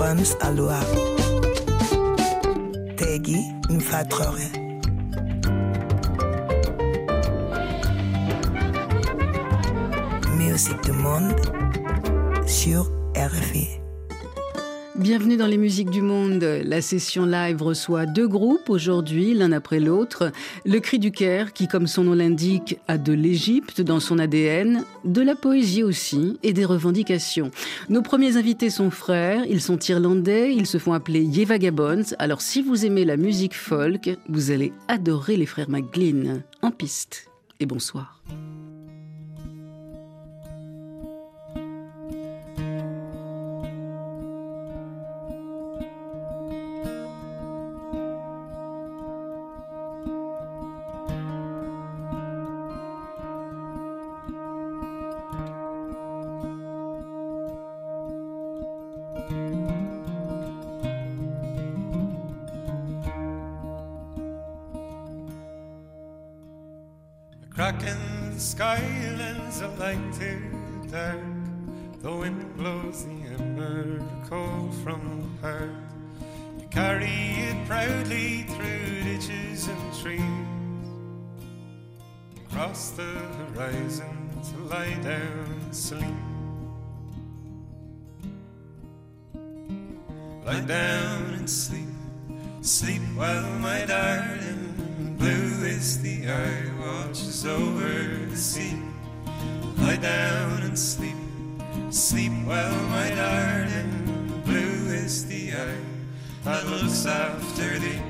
Florence Aloha. Nfatrore. Musique du monde sur RFI. Bienvenue dans les musiques du monde. La session live reçoit deux groupes aujourd'hui, l'un après l'autre. Le Cri du Caire, qui, comme son nom l'indique, a de l'Égypte dans son ADN, de la poésie aussi et des revendications. Nos premiers invités sont frères, ils sont irlandais, ils se font appeler Yevagabons. Alors si vous aimez la musique folk, vous allez adorer les frères McGlynn. En piste. Et bonsoir. Skylands are light to dark. The wind blows the ember cold from the heart. You carry it proudly through ditches and trees. Across the horizon to lie down and sleep. Lie down and sleep, sleep well, my darling. Blue is the eye, watches over the sea. Lie down and sleep, sleep well, my darling. Blue is the eye that looks after thee.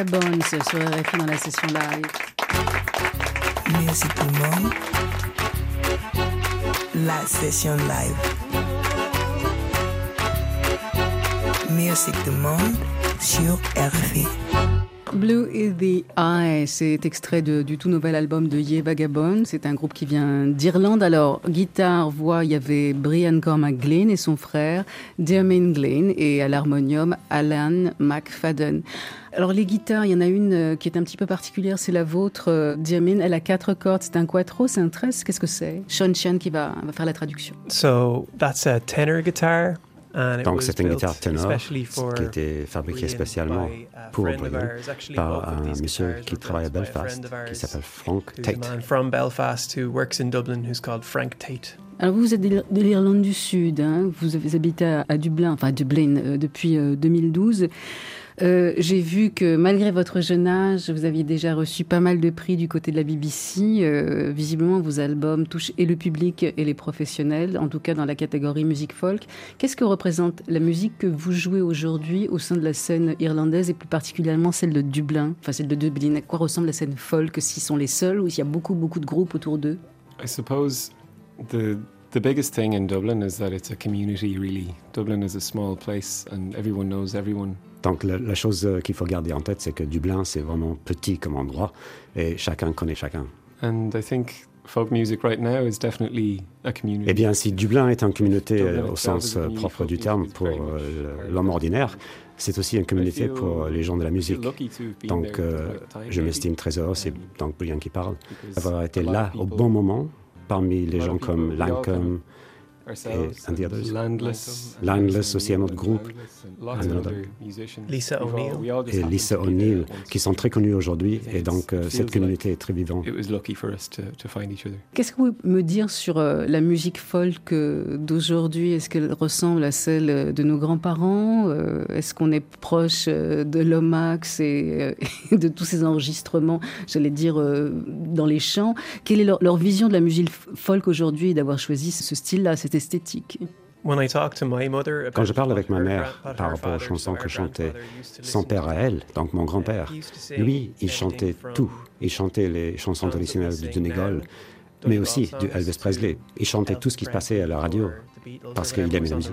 Vagabonds sur RFI dans la session live. Music du monde. La session live. Music du monde sur RFI. Blue is the Eye, c'est extrait du tout nouvel album de Ye Vagabond. C'est un groupe qui vient d'Irlande. Alors, guitare, voix, il y avait Brian Cormac Glynn et son frère, Dermyn Glynn, et à l'harmonium, Alan McFadden. Alors, les guitares, il y en a une euh, qui est un petit peu particulière, c'est la vôtre, euh, Dermyn. Elle a quatre cordes, c'est un quattro, c'est un treize, qu'est-ce que c'est? Sean Chan qui va, va faire la traduction. So that's a tenor guitar. And it Donc c'est une guitare ténor qui était fabriquée Brian spécialement by a pour Brian par un monsieur qui travaille à a Belfast qui s'appelle Frank a Tate. man from Belfast who works in Dublin who's called Frank Tate. Alors vous, vous êtes de l'Ir- de l'Irlande du Sud, hein. vous avez habité à, à Dublin, enfin à Dublin euh, depuis euh, 2012. Euh, J'ai vu que malgré votre jeune âge, vous aviez déjà reçu pas mal de prix du côté de la BBC. Euh, visiblement, vos albums touchent et le public et les professionnels, en tout cas dans la catégorie musique folk. Qu'est-ce que représente la musique que vous jouez aujourd'hui au sein de la scène irlandaise et plus particulièrement celle de Dublin, enfin celle de Dublin À quoi ressemble la scène folk S'ils sont les seuls ou s'il y a beaucoup, beaucoup de groupes autour d'eux? I suppose the the biggest thing in Dublin is that it's a community. Really, Dublin is a small place, and everyone knows everyone. Donc la, la chose euh, qu'il faut garder en tête, c'est que Dublin, c'est vraiment petit comme endroit et chacun connaît chacun. And I think folk music right now is definitely a community. Eh bien, si Dublin est une communauté euh, au sens euh, propre du terme pour l'homme ordinaire, c'est aussi une communauté pour les gens de la musique. Donc euh, je m'estime très heureux, c'est um, donc Brian qui parle, d'avoir été là au bon moment parmi les gens comme Lancome, and the others. Landless, Landless aussi, un autre and groupe. Lisa O'Neill. et Lisa O'Neill, qui sont très connus aujourd'hui. Et donc, euh, it cette communauté est très vivante. It was lucky for us to, to find each other. Qu'est-ce que vous pouvez me dire sur euh, la musique folk euh, d'aujourd'hui? Est-ce qu'elle ressemble à celle de nos grands-parents? Est-ce qu'on est proche de l'Omax et de tous ces enregistrements, j'allais dire, dans les chants Quelle est leur, leur vision de la musique folk aujourd'hui et d'avoir choisi ce style-là, cette esthétique When I talk to my mother about Quand je parle avec ma mère par rapport aux chansons so que chantait son père à elle, donc mon grand-père, lui, il chantait tout. Il chantait les chansons traditionnelles du Donegal, mais aussi du Elvis Presley. Il chantait tout ce qui se passait à la radio parce qu'il aimait la musique.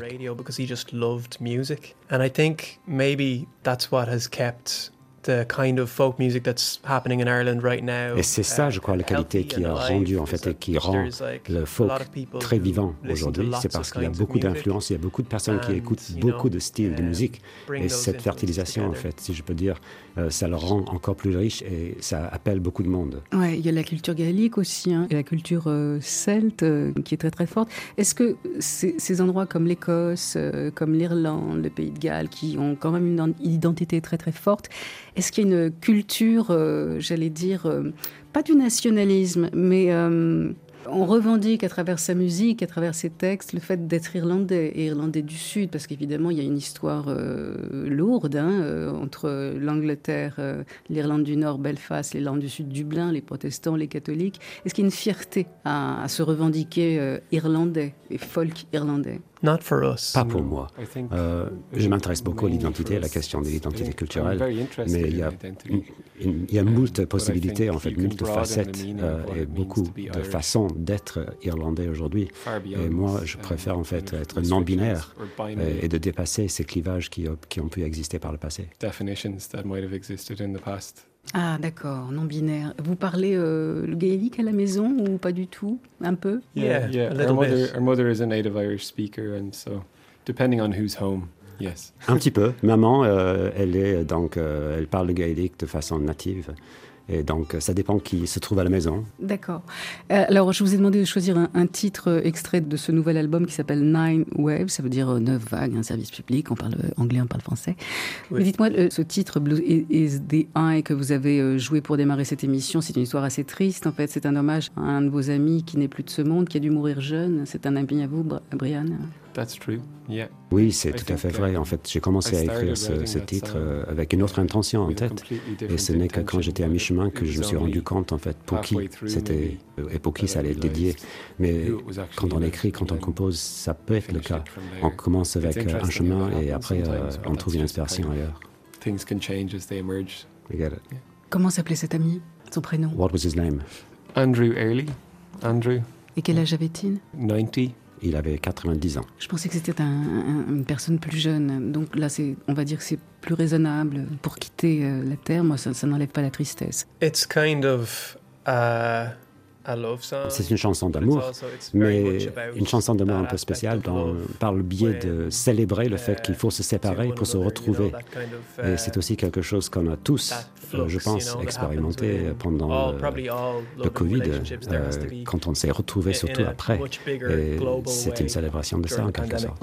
Et c'est ça, uh, je crois, la qualité qui and a rendu, en fait, et that qui rend le a folk lot of people très vivant aujourd'hui. C'est of parce qu'il y a beaucoup music d'influences, il y a beaucoup de personnes qui écoutent you beaucoup de styles de uh, musique. Et cette fertilisation, en fait, si je peux dire, euh, ça le rend encore plus riche et ça appelle beaucoup de monde. Ouais, il y a la culture gaélique aussi, hein, et la culture euh, celte euh, qui est très très forte. Est-ce que ces, ces endroits comme l'Écosse, euh, comme l'Irlande, le Pays de Galles, qui ont quand même une en- identité très très forte, est-ce qu'il y a une culture, euh, j'allais dire, euh, pas du nationalisme, mais euh, on revendique à travers sa musique, à travers ses textes, le fait d'être irlandais et irlandais du Sud, parce qu'évidemment, il y a une histoire lourde hein, entre l'Angleterre, l'Irlande du Nord, Belfast, l'Irlande du Sud, Dublin, les protestants, les catholiques. Est-ce qu'il y a une fierté à, se revendiquer irlandais et folk irlandais? Pas pour moi. Euh, je m'intéresse beaucoup à l'identité, à for la us. question de l'identité I'm culturelle, mais il y in a, identity. il y a moult possibilités, en fait, moult facettes euh, et beaucoup to be de Irish. façons d'être irlandais aujourd'hui. Et moi, je préfère en fait kind of être non-binaire or et, de dépasser ces clivages qui, qui ont pu exister par le passé. Ah, d'accord, non binaire. Vous parlez euh, le gaélique à la maison ou pas du tout Un peu? Yeah, yeah. a little Our mother, our mother is a native Irish speaker, and so depending on who's home, yes. Un petit peu. Maman, euh, elle est donc, euh, elle parle le gaélique de façon native. Et donc, ça dépend qui se trouve à la maison. D'accord. Euh, alors, je vous ai demandé de choisir un, un titre euh, extrait de ce nouvel album qui s'appelle Nine Waves, ça veut dire euh, neuf vagues, un service public, on parle euh, anglais, on parle français. Oui. Mais dites-moi, euh, ce titre, Blue is the Eye, que vous avez joué pour démarrer cette émission, c'est une histoire assez triste, en fait. C'est un hommage à un de vos amis qui n'est plus de ce monde, qui a dû mourir jeune. C'est un ami à vous, Brian? Oui, c'est tout à fait vrai. um, En fait, j'ai commencé à écrire ce, titre euh, avec une autre intention en tête. Et ce n'est que quand j'étais à mi-chemin que je me suis rendu compte, en fait, pour qui c'était et pour qui ça allait être dédié. Mais quand on écrit, quand on compose, ça peut être le cas. On commence avec euh, un chemin et après, euh, on that's trouve une inspiration ailleurs. things can change as they emerge. I get it. Comment s'appelait cet ami Son prénom? What was his name? Andrew Early, Andrew, Et quel âge avait-il? 90. Il avait 90 ans. Je pensais que c'était un- un- une personne plus jeune. Donc là, c'est, on va dire que c'est plus raisonnable pour quitter euh, la Terre. Moi, ça, ça n'enlève pas la tristesse. It's kind of uh. C'est une chanson d'amour, mais une chanson d'amour un peu spéciale dans- par le biais de célébrer le fait qu'il faut se séparer pour se retrouver. Et uh, c'est aussi quelque chose qu'on a tous, euh, je pense, expérimenté pendant le, Covid, euh, quand on s'est retrouvé surtout après. Et c'est une célébration de ça en quelque sorte.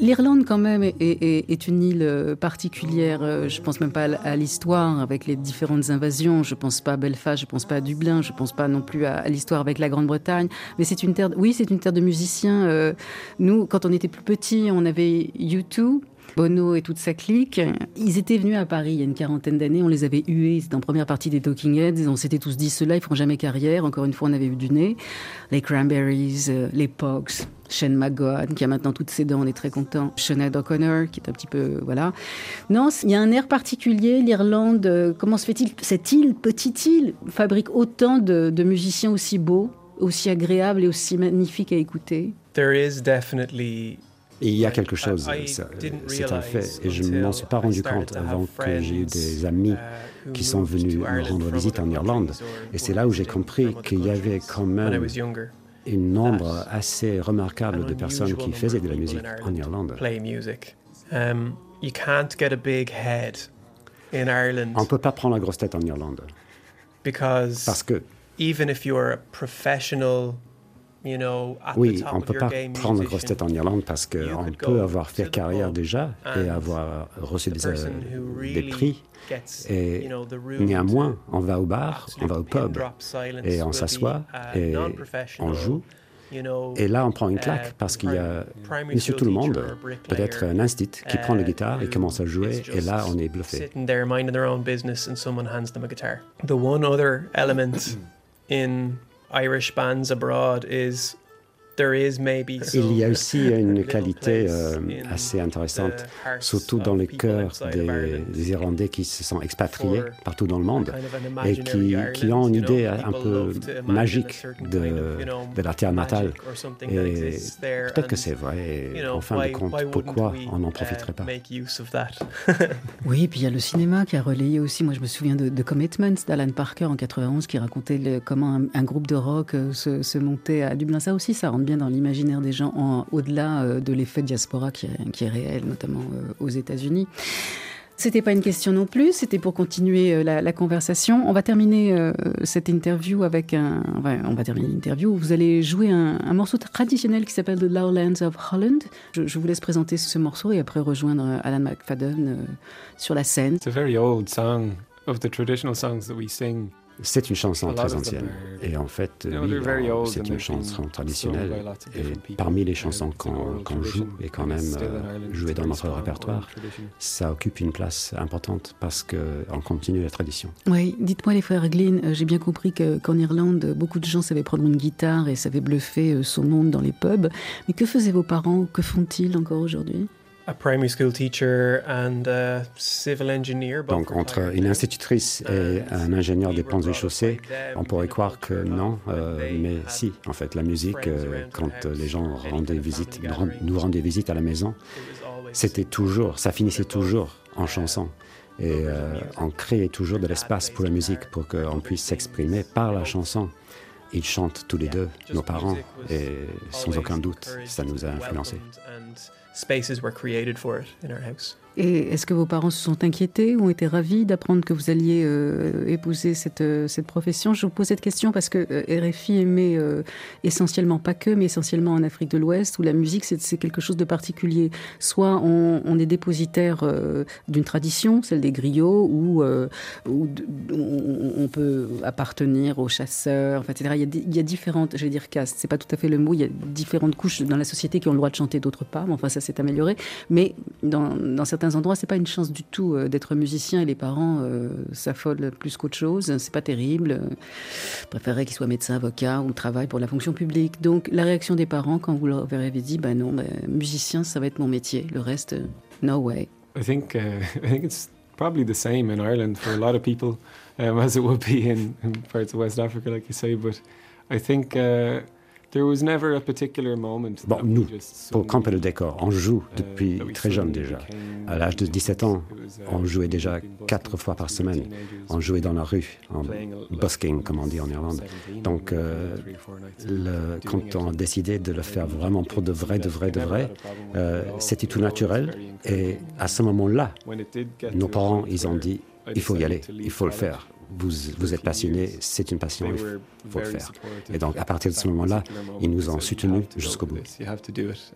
L'Irlande, quand même, est, une île euh, particulière. Euh, Je pense même pas à l'histoire avec les différentes invasions. Je pense pas à Belfast, je pense pas à Dublin, je pense pas non plus à, à l'histoire avec la Grande-Bretagne. Mais c'est une terre, oui, c'est une terre de musiciens. Euh, Nous, quand on était plus petits, on avait U2. Bono et toute sa clique, ils étaient venus à Paris il y a une quarantaine d'années, on les avait hués, c'était en première partie des Talking Heads, on s'était tous dit, ceux-là, ils feront jamais carrière, encore une fois, on avait eu du nez. Les Cranberries, euh, les Pogs, Shane McGowan, qui a maintenant toutes ses dents, on est très content. Sinead O'Connor, qui est un petit peu, voilà. Non, il y a un air particulier, l'Irlande, euh, comment se fait-il, cette île, petite île, fabrique autant de, musiciens aussi beaux, aussi agréables et aussi magnifiques à écouter? Et il y a quelque chose, didn't c'est un fait, et je ne m'en suis pas rendu compte avant que j'ai eu des amis uh, qui sont venus me rendre visite en Irlande. Et c'est là où j'ai compris qu'il y avait quand même un nombre assez remarquable de personnes qui faisaient of de la musique en Ireland Irlande. Um, you can't get a big head in Ireland On ne peut pas prendre la grosse tête en Irlande, parce que Oui, on ne peut pas prendre grosse tête en Irlande parce qu'on peut avoir fait carrière déjà et avoir reçu des, euh, des prix. Et néanmoins, on va au bar, on va au pub et on s'assoit a et on joue. Et là, on prend une claque uh, parce qu'il y a Monsieur Tout le Monde, peut-être un instit, qui prend la uh, guitare et commence à jouer. Et là, on est bluffé. Irish bands abroad is Il y a some aussi une qualité euh, assez intéressante, surtout of dans outside of des, Irlandais qui se sont expatriés partout dans le monde kind of an et qui, ont une idée un peu magique de, de la terre natale. Et peut-être que c'est vrai. Et en fin why- de compte, pourquoi we, on n'en uh, profiterait pas? Oui, et puis il y a le cinéma qui a relayé aussi. Moi, je me souviens de, de Commitments d'Alan Parker en 91 qui racontait le- comment un, un groupe de rock euh, se, se montait à Dublin. Ça aussi, ça rentre dans l'imaginaire des gens, en- au-delà euh, de l'effet diaspora qui est, qui est réel, notamment euh, aux États-Unis. C'était pas une question non plus, c'était pour continuer euh, la, conversation. On va terminer cette interview avec un. on va terminer l'interview. Vous allez jouer un, morceau traditionnel qui s'appelle The Lowlands of Holland. Je, vous laisse présenter ce morceau et après rejoindre Alan McFadden sur la scène. It's a very old song of the traditional songs that we. C'est une chanson très ancienne. Et en fait, oui, c'est and une chanson traditionnelle. Et parmi les chansons qu'on joue et quand and même euh, jouer dans notre répertoire, ça occupe une place importante parce qu'on continue la tradition. Oui, dites-moi les frères Glynn, euh, j'ai bien compris que- qu'en Irlande, beaucoup de gens savaient prendre une guitare et savaient bluffer euh, son monde dans les pubs. Mais que faisaient vos parents? Que font-ils encore aujourd'hui? A primary school teacher and a civil engineer. both Donc entre une institutrice et un ingénieur des ponts et chaussées, on pourrait croire que non, euh, mais si, en fait, la musique, euh, quand euh, les gens rendaient visite, nous rendaient visite à la maison, c'était toujours, ça finissait toujours en chanson. Et euh, on créait toujours de l'espace pour la musique, pour qu'on puisse s'exprimer par la chanson. Ils chantent tous les deux, nos parents, et sans aucun doute, ça nous a influencés. Spaces were created for it in our house. Et est-ce que vos parents se sont inquiétés ou ont été ravis d'apprendre que vous alliez euh, épouser cette, euh, cette profession? Je vous pose cette question parce que euh, RFI émet euh, essentiellement, pas que, mais essentiellement en Afrique de l'Ouest, où la musique, c'est quelque chose de particulier. Soit on, est dépositaire d'une tradition, celle des griots, ou, on, peut appartenir aux chasseurs, etc. Il y, a, il y a différentes, je vais dire castes, c'est pas tout à fait le mot, il y a différentes couches dans la société qui ont le droit de chanter, d'autres pas, mais enfin ça s'est amélioré. Mais dans, certains endroits, c'est pas une chance du tout euh, d'être musicien et les parents euh, s'affolent plus qu'autre chose. C'est pas terrible. Préféreraient qu'ils soient médecins, avocats ou travaillent pour la fonction publique. Donc la réaction des parents quand vous leur avez dit, ben non, ben, musicien, ça va être mon métier. Le reste, euh, no way. I think I think it's probably the same in Ireland for a lot of people, as it would be in, in parts of West Africa, like you say. But I think there was never a particular moment. Bon, nous, Pour camper le décor, on joue uh, depuis très jeune déjà. À l'âge de 17 ans, on jouait déjà quatre fois par semaine. On jouait dans la rue, en busking, comme on dit en Irlande. 17, Donc, euh, Le, quand on a décidé de le faire vraiment pour de vrai, de vrai, de vrai, euh, c'était It tout naturel. Et à ce moment-là, nos parents, ils ont dit, il faut y aller, il faut le faire. Vous, êtes passionné, c'est une passion, il faut, le faire. Et donc, à partir de ce moment-là, ils nous ont said, "You soutenus jusqu'au bout.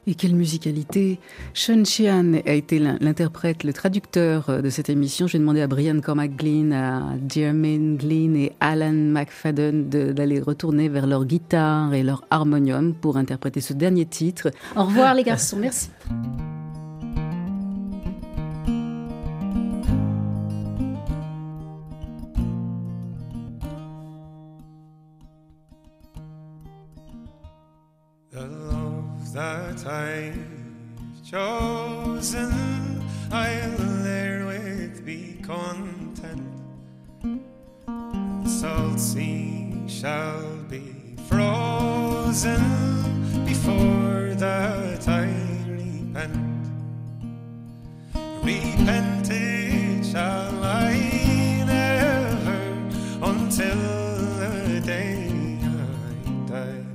Et quelle musicalité Sean Sheehan a été l'in- l'interprète, le traducteur euh, de cette émission. J'ai demandé à Brian Cormac Glynn, à Jermaine Glynn et Alan McFadden de- d'aller retourner vers leur guitare et leur harmonium pour interpréter ce dernier titre. Au revoir les garçons, merci. That I've chosen, I'll therewith be content. The salt sea shall be frozen before that I repent. Repented shall I never until the day I die.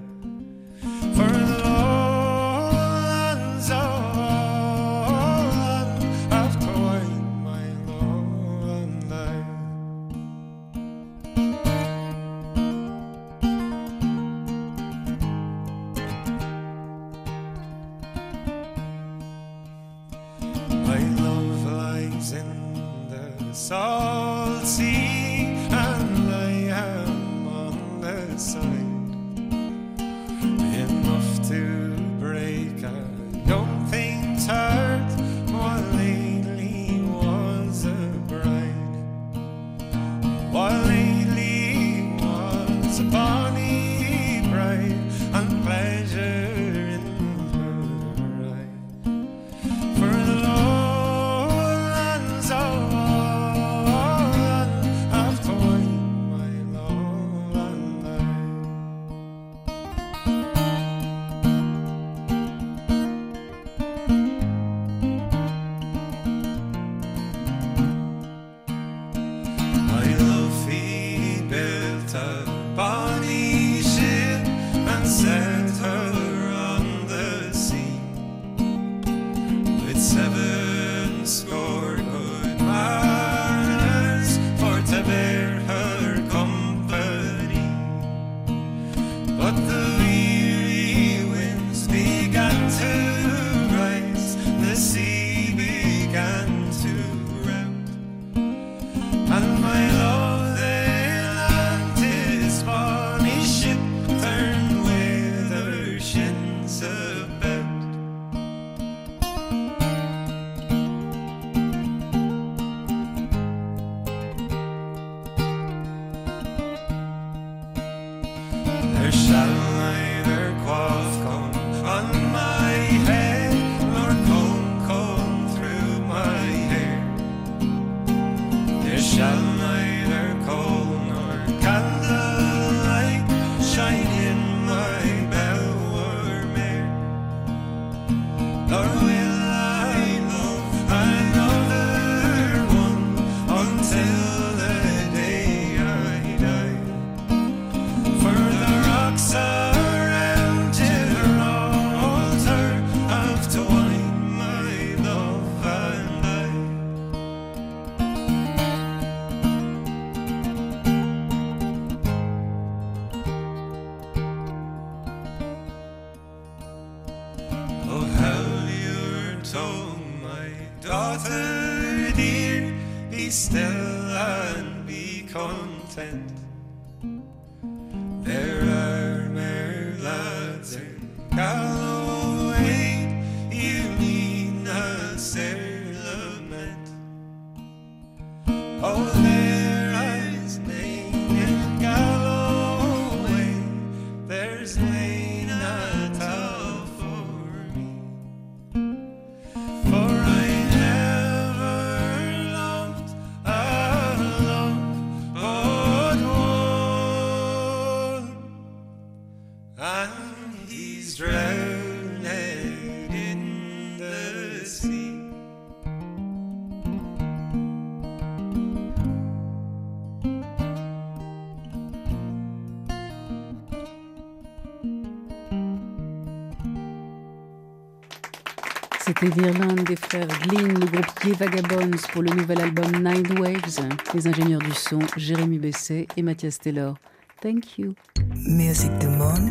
C'était l'Irlande des frères Glynn, le groupe Ye Vagabonds pour le nouvel album Nine Waves. Les ingénieurs du son, Jérémy Besset et Mathias Taylor. Thank you. Musique du monde.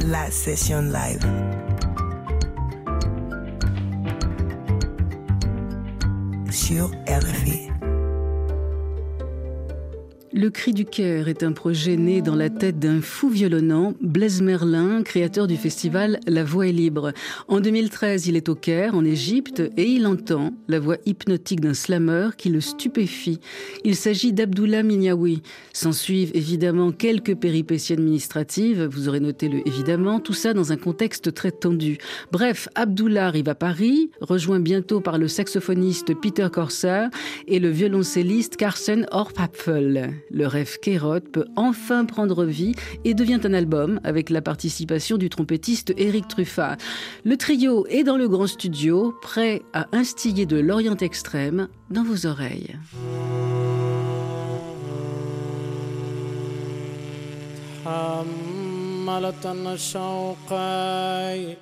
La session live. Sur RFI. Le Cri du Caire est un projet né dans la tête d'un fou violonnant, Blaise Merlin, créateur du festival La Voix est libre. En 2013, il est au Caire, en Égypte, et il entend la voix hypnotique d'un slammer qui le stupéfie. Il s'agit d'Abdullah Minyawi. S'en suivent évidemment quelques péripéties administratives, vous aurez noté le évidemment, tout ça dans un contexte très tendu. Bref, Abdullah arrive à Paris, rejoint bientôt par le saxophoniste Peter Corsair et le violoncelliste Carsten Orpapfel le rêve Kérot peut enfin prendre vie et devient un album avec la participation du trompettiste Eric Truffat. Le trio est dans le grand studio, prêt à instiller de l'Orient extrême dans vos oreilles. فوقي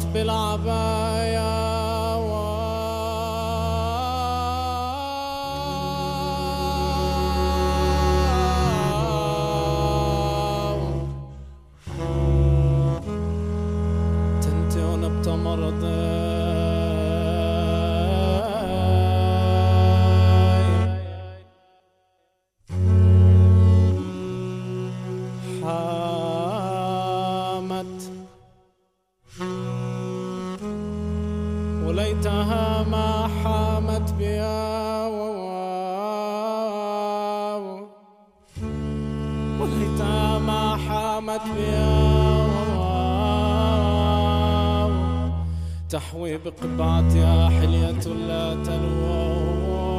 والقت تحوي بقبعتها حلية لا تلوح.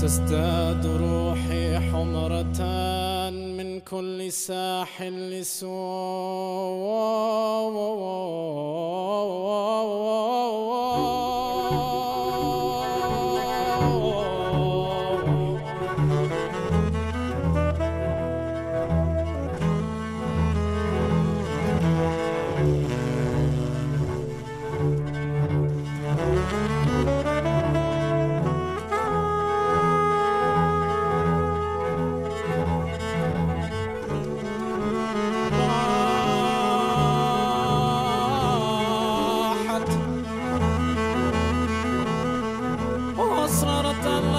تزداد روحي حمرة من كل ساحل لسوء. Hasta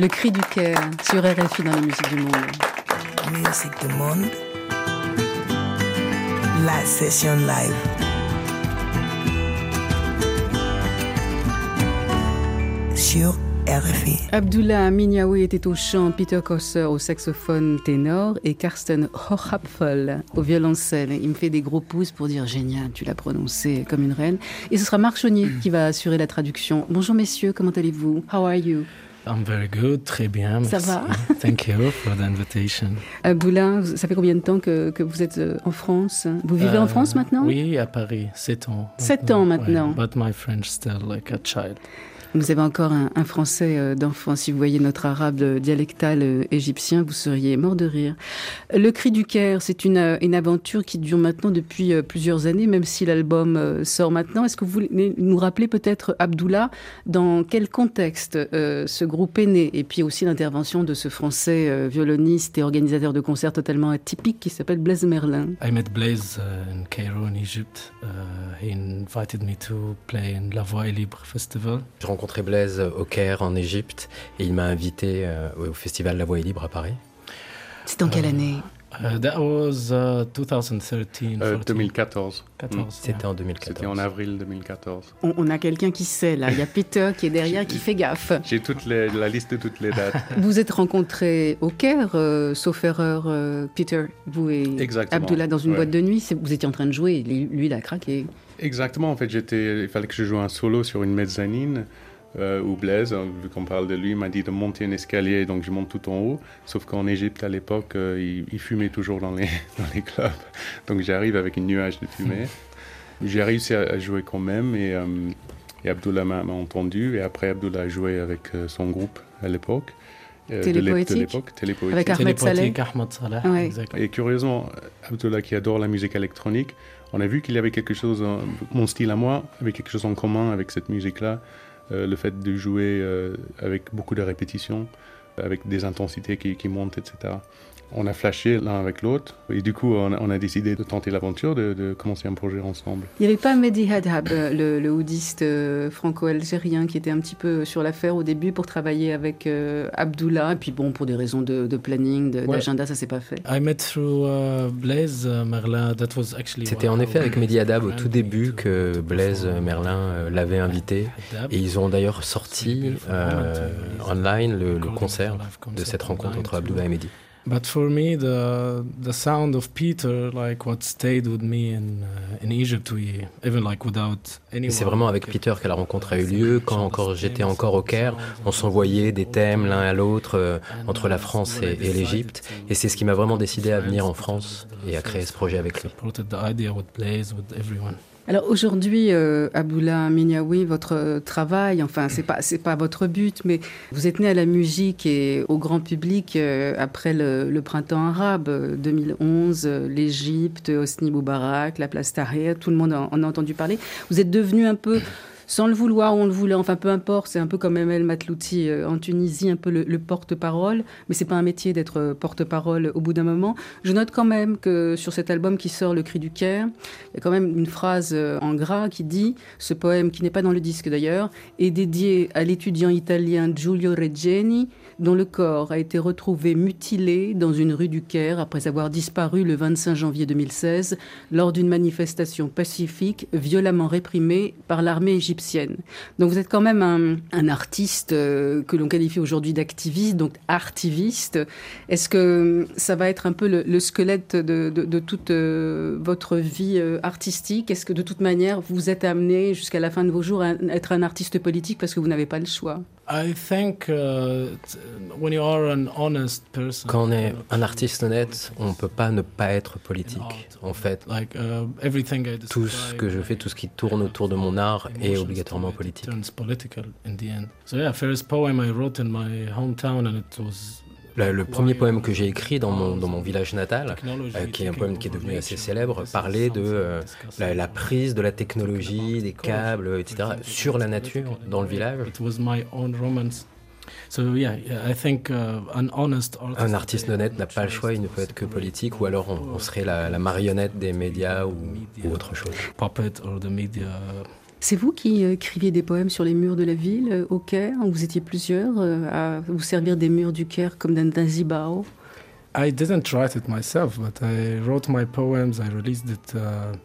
Le cri du Caire sur RFI dans la musique du monde. Musique du monde. La session live. Sur RFI. Abdullah Minyaoui était au chant, Peter Kosser au saxophone ténor et Karsten Hochapfel au violoncelle. Il me fait des gros pouces pour dire génial, tu l'as prononcé comme une reine. Et ce sera Marc Chaunier qui va assurer la traduction. Bonjour messieurs, comment allez-vous? How are you? I'm very good, très bien. Ça va Thank you for the invitation. Abdullah, ça fait combien de temps que, que vous êtes euh, en France? Vous vivez en Euh, France maintenant? Oui, à Paris, 7 ans. Sept ans maintenant. ouais. but my French still like a child. Vous avez encore un, un français euh, d'enfant. Si vous voyez notre arabe euh, dialectal euh, égyptien, vous seriez mort de rire. Le cri du Caire, c'est une, une aventure qui dure maintenant depuis plusieurs années, même si l'album sort maintenant. Est-ce que vous voulez nous rappeler peut-être, Abdullah, dans quel contexte euh, ce groupe est né? Et puis aussi l'intervention de ce français euh, violoniste et organisateur de concerts totalement atypique qui s'appelle Blaise Merlin. I met Blaise uh, in Cairo, in Egypt. Uh, he invited me to play in La Voix est Libre Festival. Rencontré Blaise au Caire, en Égypte, et il m'a invité euh, au festival La Voix est libre à Paris. C'est en quelle année Uh, that was uh, 2013. Euh, 14. 2014. 14, C'était en 2014. C'était en avril 2014. on, on a quelqu'un qui sait là. Il y a Peter qui est derrière qui fait gaffe. J'ai toute les- la liste de toutes les dates. Vous êtes rencontrés au Caire, euh, sauf erreur, euh, Peter, vous et Exactement. Abdullah dans une Ouais. boîte de nuit. Vous étiez en train de jouer, lui, lui, il a craqué. Exactement, en fait, j'étais, il fallait que je joue un solo sur une mezzanine euh, où Blaise, euh, vu qu'on parle de lui, m'a dit de monter un escalier, donc je monte tout en haut. Sauf qu'en Égypte, à l'époque, euh, il, il fumait toujours dans les, dans les clubs. Donc j'arrive avec une nuage de fumée. J'ai réussi à, à jouer quand même et, euh, et Abdullah m'a, entendu. Et après, Abdullah a joué avec euh, son groupe à l'époque. euh, Télépoétique De l'époque, Télépoétique. Avec Ahmed Saleh. Ahmed Saleh, Ouais. exact. Et curieusement, Abdullah qui adore la musique électronique, on a vu qu'il y avait quelque chose, mon style à moi, avait quelque chose en commun avec cette musique-là. Euh, le fait de jouer euh, avec beaucoup de répétitions, avec des intensités qui, qui montent, etc. On a flashé l'un avec l'autre et du coup on a, on a décidé de tenter l'aventure, de, de commencer un projet ensemble. Il n'y avait pas Mehdi Hadhab, euh, le, le houdiste euh, franco-algérien, qui était un petit peu sur l'affaire au début pour travailler avec euh, Abdullah. Et puis bon, pour des raisons de, de planning, de- Ouais. d'agenda, ça s'est pas fait. I met through uh, Blaise Merlin. That was actually C'était en effet avec Mehdi Hadab au tout début que Blaise Merlin euh, l'avait invité. Et ils ont d'ailleurs sorti euh, online le, le concert de cette rencontre entre Abdullah et Mehdi. But for me, the the sound of Peter, like what stayed with me in uh, in Egypt, we even like without c'est vraiment avec Peter que la rencontre a eu lieu. Quand encore j'étais encore au Caire, on s'envoyait des thèmes l'un à l'autre euh, entre la France et, et l'Égypte. Et c'est ce qui m'a vraiment décidé à venir en France et à créer ce projet avec lui. Alors aujourd'hui, euh, Aboula Minyawi, votre euh, travail, enfin c'est pas c'est pas votre but, mais vous êtes né à la musique et au grand public euh, après le, le printemps arabe euh, 2011, euh, l'Égypte, Hosni Moubarak, la place Tahrir, tout le monde en a entendu parler. Vous êtes devenu un peu sans le vouloir, on le voulait, enfin peu importe, c'est un peu comme Emel Matlouti euh, en Tunisie, un peu le, le porte-parole, mais c'est pas un métier d'être euh, porte-parole au bout d'un moment. Je note quand même que sur cet album qui sort, Le Cri du Caire, il y a quand même une phrase euh, en gras qui dit, ce poème qui n'est pas dans le disque d'ailleurs, est dédié à l'étudiant italien Giulio Reggiani, dont le corps a été retrouvé mutilé dans une rue du Caire après avoir disparu le 25 janvier 2016 lors d'une manifestation pacifique violemment réprimée par l'armée égyptienne. Donc vous êtes quand même un, un artiste euh, que l'on qualifie aujourd'hui d'activiste, donc artiviste. Est-ce que ça va être un peu le, le squelette de, de, de toute euh, votre vie euh, artistique? Est-ce que de toute manière vous êtes amené jusqu'à la fin de vos jours à être un artiste politique parce que vous n'avez pas le choix? I think uh, t- when you are an honest person, Quand on est un artiste honnête, on ne peut pas ne pas être politique. En fait, like uh, everything I tout ce que je fais, tout ce qui tourne autour de mon art est obligatoirement politique. turns political in the end. So yeah, first poem I wrote in my hometown and it was Le, le premier poème que j'ai écrit dans mon, dans mon village natal, euh, qui est un poème qui est devenu assez célèbre, parlait de euh, la, la prise de la technologie, des câbles, etc., sur la nature dans le village. Un artiste honnête n'a pas le choix, il ne peut être que politique, ou alors on, on serait la, la marionnette des médias ou, ou autre chose. puppet or the media. C'est vous qui euh, écriviez des poèmes sur les murs de la ville euh, au Caire Vous étiez plusieurs euh, à vous servir des murs du Caire comme d'un zibao? I didn't write it myself, but I wrote my poems. I released it uh,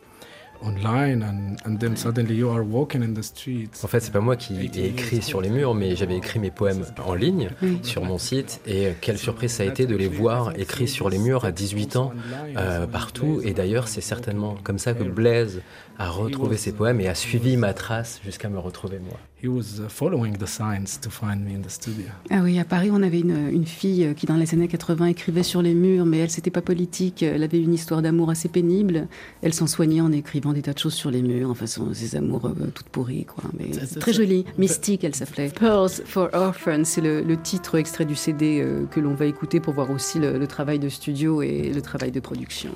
En fait, c'est pas moi qui ai écrit sur les murs, mais j'avais écrit mes poèmes en ligne Oui. sur mon site. Et quelle surprise ça a été de les voir écrits sur les murs à 18 ans euh, partout. Et d'ailleurs, c'est certainement comme ça que Blaise a retrouvé ses poèmes et a suivi ma trace jusqu'à me retrouver moi. He was following the signs to find me in the studio. Ah oui, à Paris, on avait une, une fille euh, qui, dans les années 80, écrivait sur les murs, mais elle, c'était pas politique. Elle avait une histoire d'amour assez pénible. Elle s'en soignait en écrivant des tas de choses sur les murs, enfin, son, ses amours euh, toutes pourries, quoi. Mais très c'est- joli. Mystique, elle s'appelait. Pearls for Orphans, c'est le, le titre extrait du CD euh, que l'on va écouter pour voir aussi le, le travail de studio et le travail de production.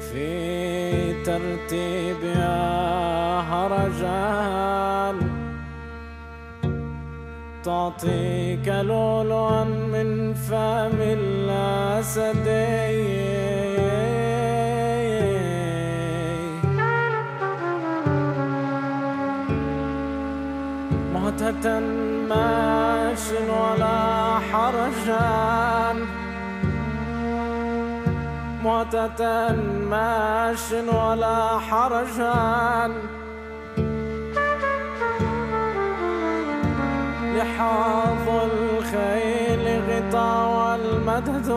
في ترتيبها هرجان. تعطيك لؤلؤا من فم الأسدين مهتة ماش ولا حرجان. مهتة ماش ولا حرجان لحاظ الخيل غطاء والمدد.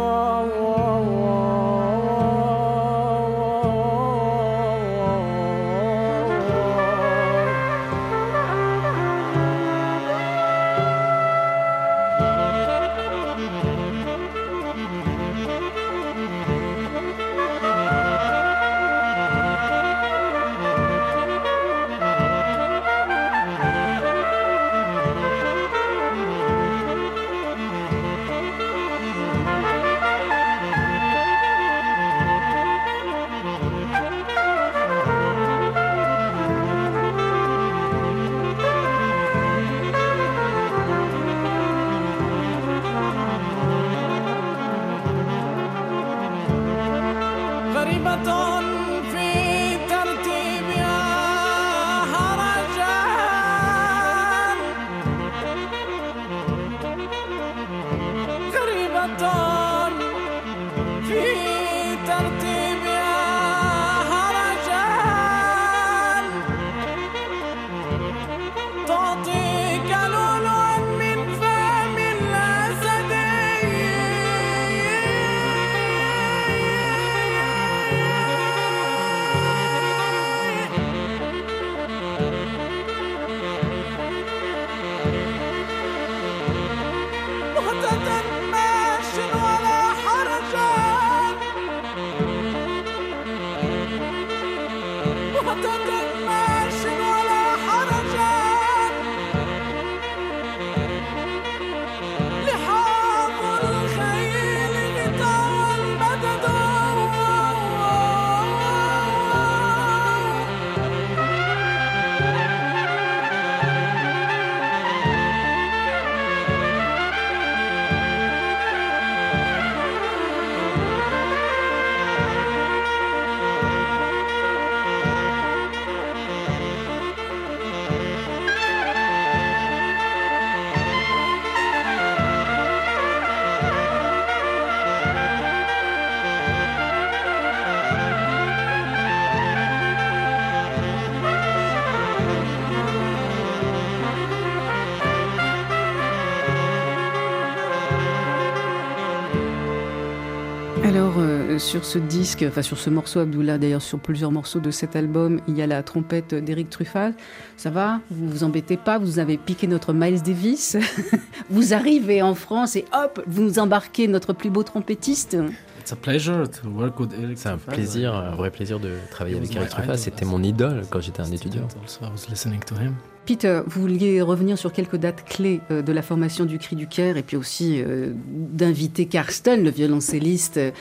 Alors, euh, sur ce disque, enfin sur ce morceau, Abdullah, d'ailleurs sur plusieurs morceaux de cet album, il y a la trompette d'Éric Truffat. Ça va? Vous vous embêtez pas? Vous avez piqué notre Miles Davis? Vous arrivez en France et hop, vous nous embarquez notre plus beau trompettiste? It's a pleasure to work with Eric C'est un plaisir, un vrai plaisir de travailler avec was Eric idol C'était mon idole quand j'étais un étudiant. Also, I was listening to him. Peter, vous vouliez revenir sur quelques dates clés euh, de la formation du Cri du Caire et puis aussi euh, d'inviter Karsten, le violoncelliste, euh,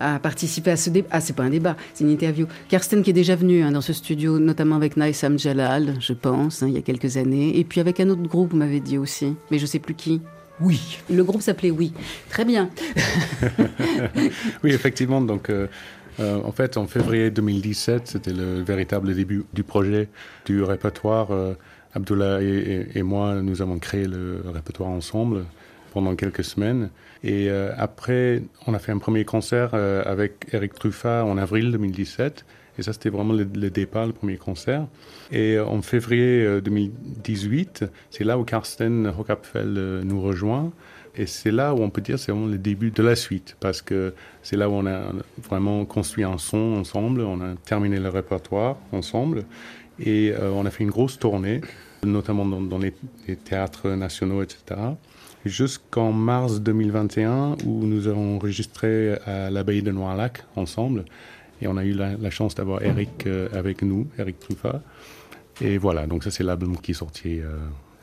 à participer à ce débat. Ah, c'est pas un débat, c'est une interview. Karsten qui est déjà venu hein, dans ce studio, notamment avec Naïsam Jalal, je pense, hein, il y a quelques années. Et puis avec un autre groupe, vous m'avez dit aussi, mais je sais plus qui. Oui. Le groupe s'appelait Oui. Très bien. Oui, effectivement. Donc, euh, euh, en fait, en février 2017, c'était le véritable début du projet du répertoire. Euh, Abdullah et, moi, nous avons créé le répertoire ensemble pendant quelques semaines. Et euh, après, on a fait un premier concert euh, avec Eric Truffat en avril 2017. Et ça, c'était vraiment le, départ, le premier concert. Et euh, en février euh, 2018, c'est là où Karsten Hockapfel euh, nous rejoint. Et c'est là où on peut dire c'est vraiment le début de la suite, parce que c'est là où on a vraiment construit un son ensemble, on a terminé le répertoire ensemble, et on a fait une grosse tournée, notamment dans, les, théâtres nationaux, etc. Jusqu'en mars 2021, où nous avons enregistré à l'abbaye de Noirlac ensemble, et on a eu la, chance d'avoir Eric euh, avec nous, Eric Truffat. Et voilà, donc ça c'est l'album qui est sorti euh,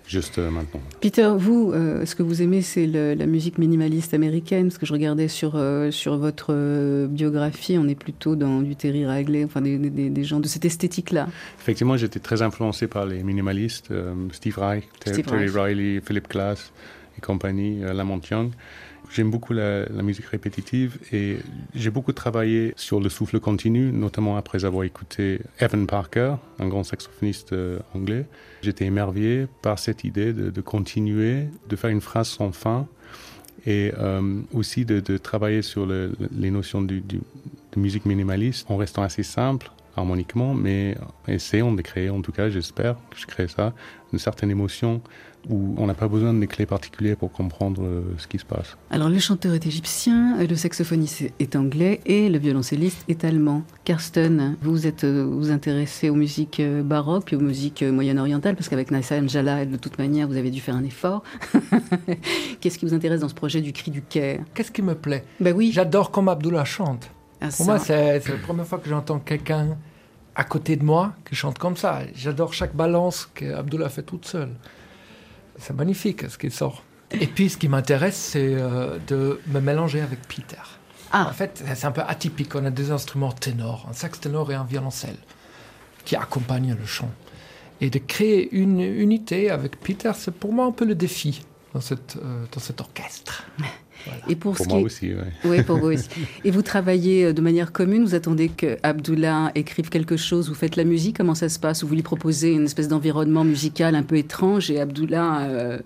juste euh, maintenant. Peter, vous, euh, ce que vous aimez, c'est la musique minimaliste américaine, parce que je regardais sur, euh, sur votre euh, biographie, on est plutôt dans du Terry Riley, enfin des, des- des gens de cette esthétique-là. Effectivement, j'étais très influencé par les minimalistes, Steve Reich, Steve Terry Reich. Riley, Philip Glass et compagnie, Lamont Young. J'aime beaucoup la, musique répétitive et j'ai beaucoup travaillé sur le souffle continu, notamment après avoir écouté Evan Parker, un grand saxophoniste euh, anglais. J'étais émerveillé par cette idée de, continuer, de faire une phrase sans fin et euh, aussi de, travailler sur le- les notions de musique minimaliste en restant assez simple harmoniquement, mais essayons de créer, en tout cas j'espère que je crée ça, une certaine émotion où on n'a pas besoin de clés particulières pour comprendre euh, ce qui se passe. Alors le chanteur est égyptien, le saxophoniste est anglais et le violoncelliste est allemand. Karsten, vous êtes euh, vous intéressez aux musiques euh, baroques et aux musiques euh, moyen-orientales parce qu'avec Naïsa Njala, de toute manière, vous avez dû faire un effort. Qu'est-ce qui vous intéresse dans ce projet du cri du Caire Qu'est-ce qui me plaît? Ben oui. J'adore comme Abdullah chante. Ah, Pour ça. moi, c'est c'est la première fois que j'entends quelqu'un à côté de moi qui chante comme ça. J'adore chaque balance que Abdullah fait toute seule. C'est magnifique ce qui sort. Et puis, ce qui m'intéresse, c'est euh, de me mélanger avec Peter. Ah. En fait, c'est un peu atypique. On a des instruments ténors, un sax ténor et un violoncelle qui accompagnent le chant. Et de créer une unité avec Peter, c'est pour moi un peu le défi. Dans, cette, euh, dans cet orchestre. Et pour, Pour ce moi qui est- aussi, ouais. Oui, pour vous aussi. Et vous travaillez euh, de manière commune Vous attendez que Abdullah écrive quelque chose Vous faites la musique Comment ça se passe? Ou vous lui proposez une espèce d'environnement musical un peu étrange et Abdullah euh,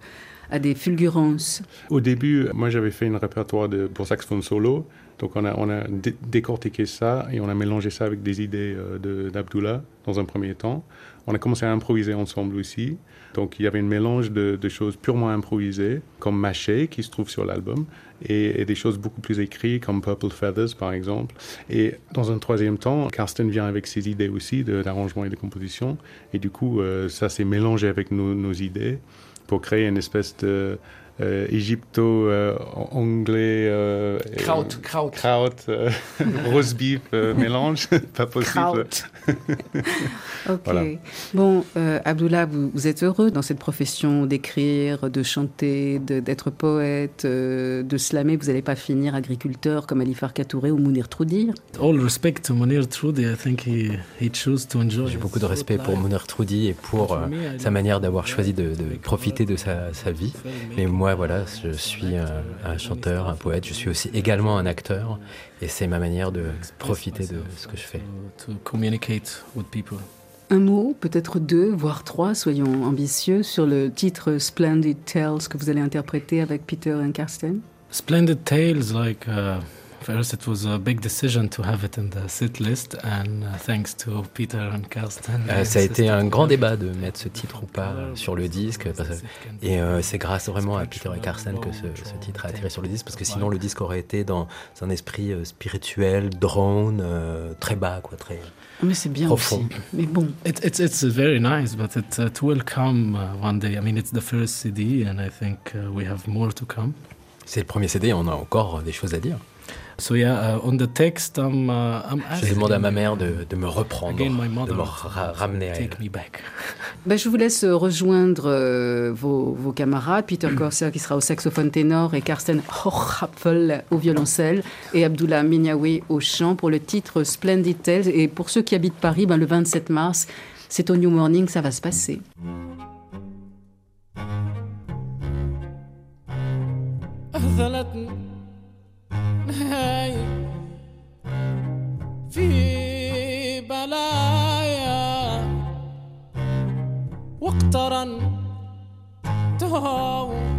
a des fulgurances Au début, moi j'avais fait un répertoire de, pour saxophone solo. Donc on a, on a dé- décortiqué ça et on a mélangé ça avec des idées euh, d'Abdullah dans un premier temps. On a commencé à improviser ensemble aussi. Donc il y avait un mélange de, de choses purement improvisées, comme Maché, qui se trouve sur l'album, et, des choses beaucoup plus écrites, comme Purple Feathers par exemple. Et dans un troisième temps, Karsten vient avec ses idées aussi d'arrangement et de composition. Et du coup, euh, ça s'est mélangé avec nos, nos idées pour créer une espèce de euh, égypto-anglais. euh, et- Kraut, kraut. Kraut, euh, roast beef euh, mélange, pas possible. Ok. Voilà. Bon, euh, Abdullah, vous, vous êtes heureux dans cette profession d'écrire, de chanter, d'être poète, euh, de slammer. Vous n'allez pas finir agriculteur comme Ali Farka Touré ou Mounir Troudir. All respect to Munir Trudi, I think he, he chose to enjoy. J'ai beaucoup de respect pour Mounir Troudi et pour euh, sa manière d'avoir choisi de, de profiter de sa, sa vie. Mais moi, voilà, je suis un, un chanteur, un poète, je suis aussi également un acteur et c'est ma manière de profiter de ce que je fais. To communicate with people. Un mot, peut-être deux, voire trois, soyons ambitieux, sur le titre Splendid Tales que vous allez interpréter avec Peter et Karsten. Splendid Tales, like, uh, first it was a big decision to have it in the sit list, and uh, thanks to Peter and Karsten. Euh, ça a été un grand débat de mettre ce titre ou pas sur le disque. Et euh, c'est grâce vraiment à Peter et Carsten que ce, ce titre a atterri sur le disque, parce que sinon le disque aurait été dans un esprit euh, spirituel, drone, euh, très bas, quoi, très. Ah, Mais c'est bien Profond. aussi. Mais bon, It, it's it's very nice, but it, it will come uh, one day. I mean, it's the first CD, and I think uh, we have more to come. C'est le premier CD, on a encore des choses à dire. So yeah, uh, on the text, I'm uh, I'm asking demandé à ma mère de, de me reprendre, again my de me ra- ramener à elle. take me back. ben, je vous laisse euh, rejoindre euh, vos, vos camarades, Peter Corsair qui sera au saxophone ténor et Karsten Hochapfel au violoncelle et Abdullah Minyawi au chant pour le titre Splendid Tales. Et pour ceux qui habitent Paris, ben, le 27 mars, c'est au New Morning, ça va se passer. هاي. في بلايا واقترن تهون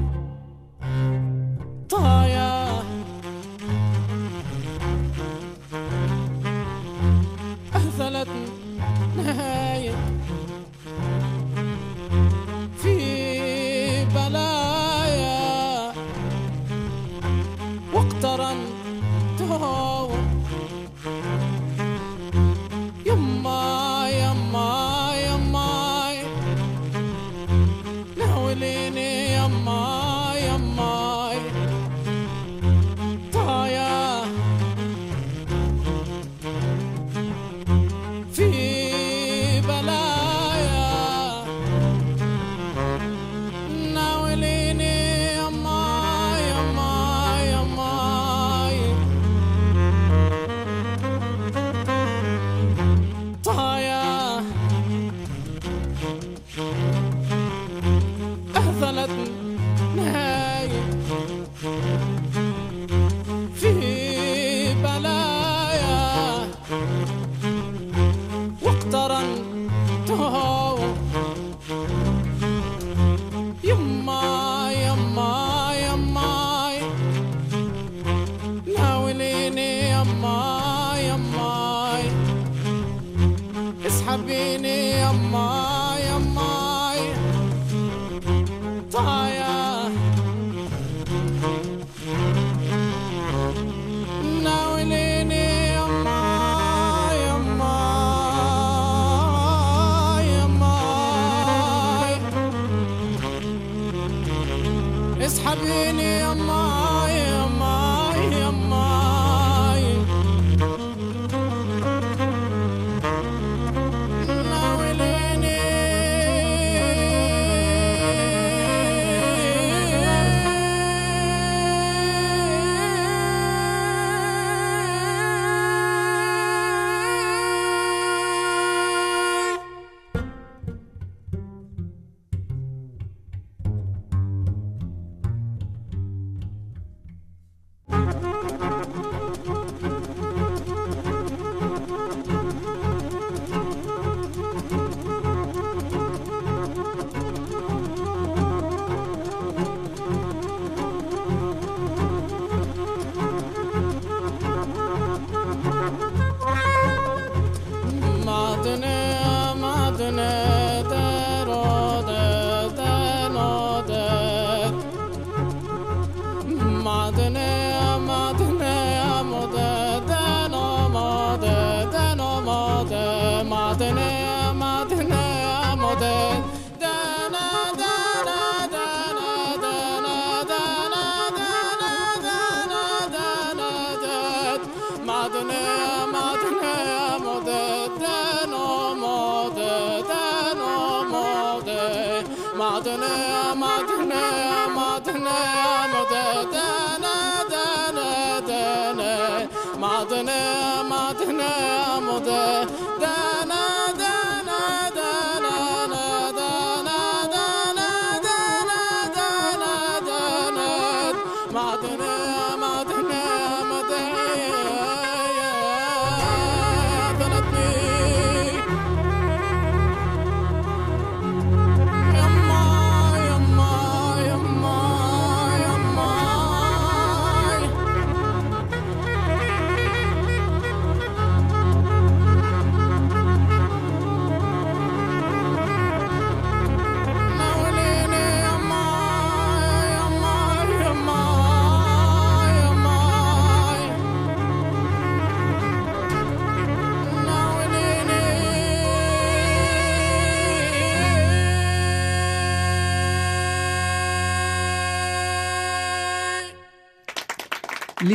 adını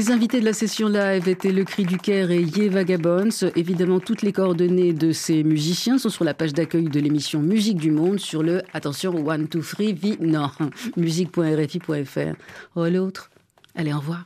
Les invités de la session live étaient Le Cri du Caire et Ye Vagabonds. Évidemment, toutes les coordonnées de ces musiciens sont sur la page d'accueil de l'émission Musique du Monde sur le, attention, one, two, three, vi, non, musique.rfi.fr. Oh, l'autre. Allez, au revoir.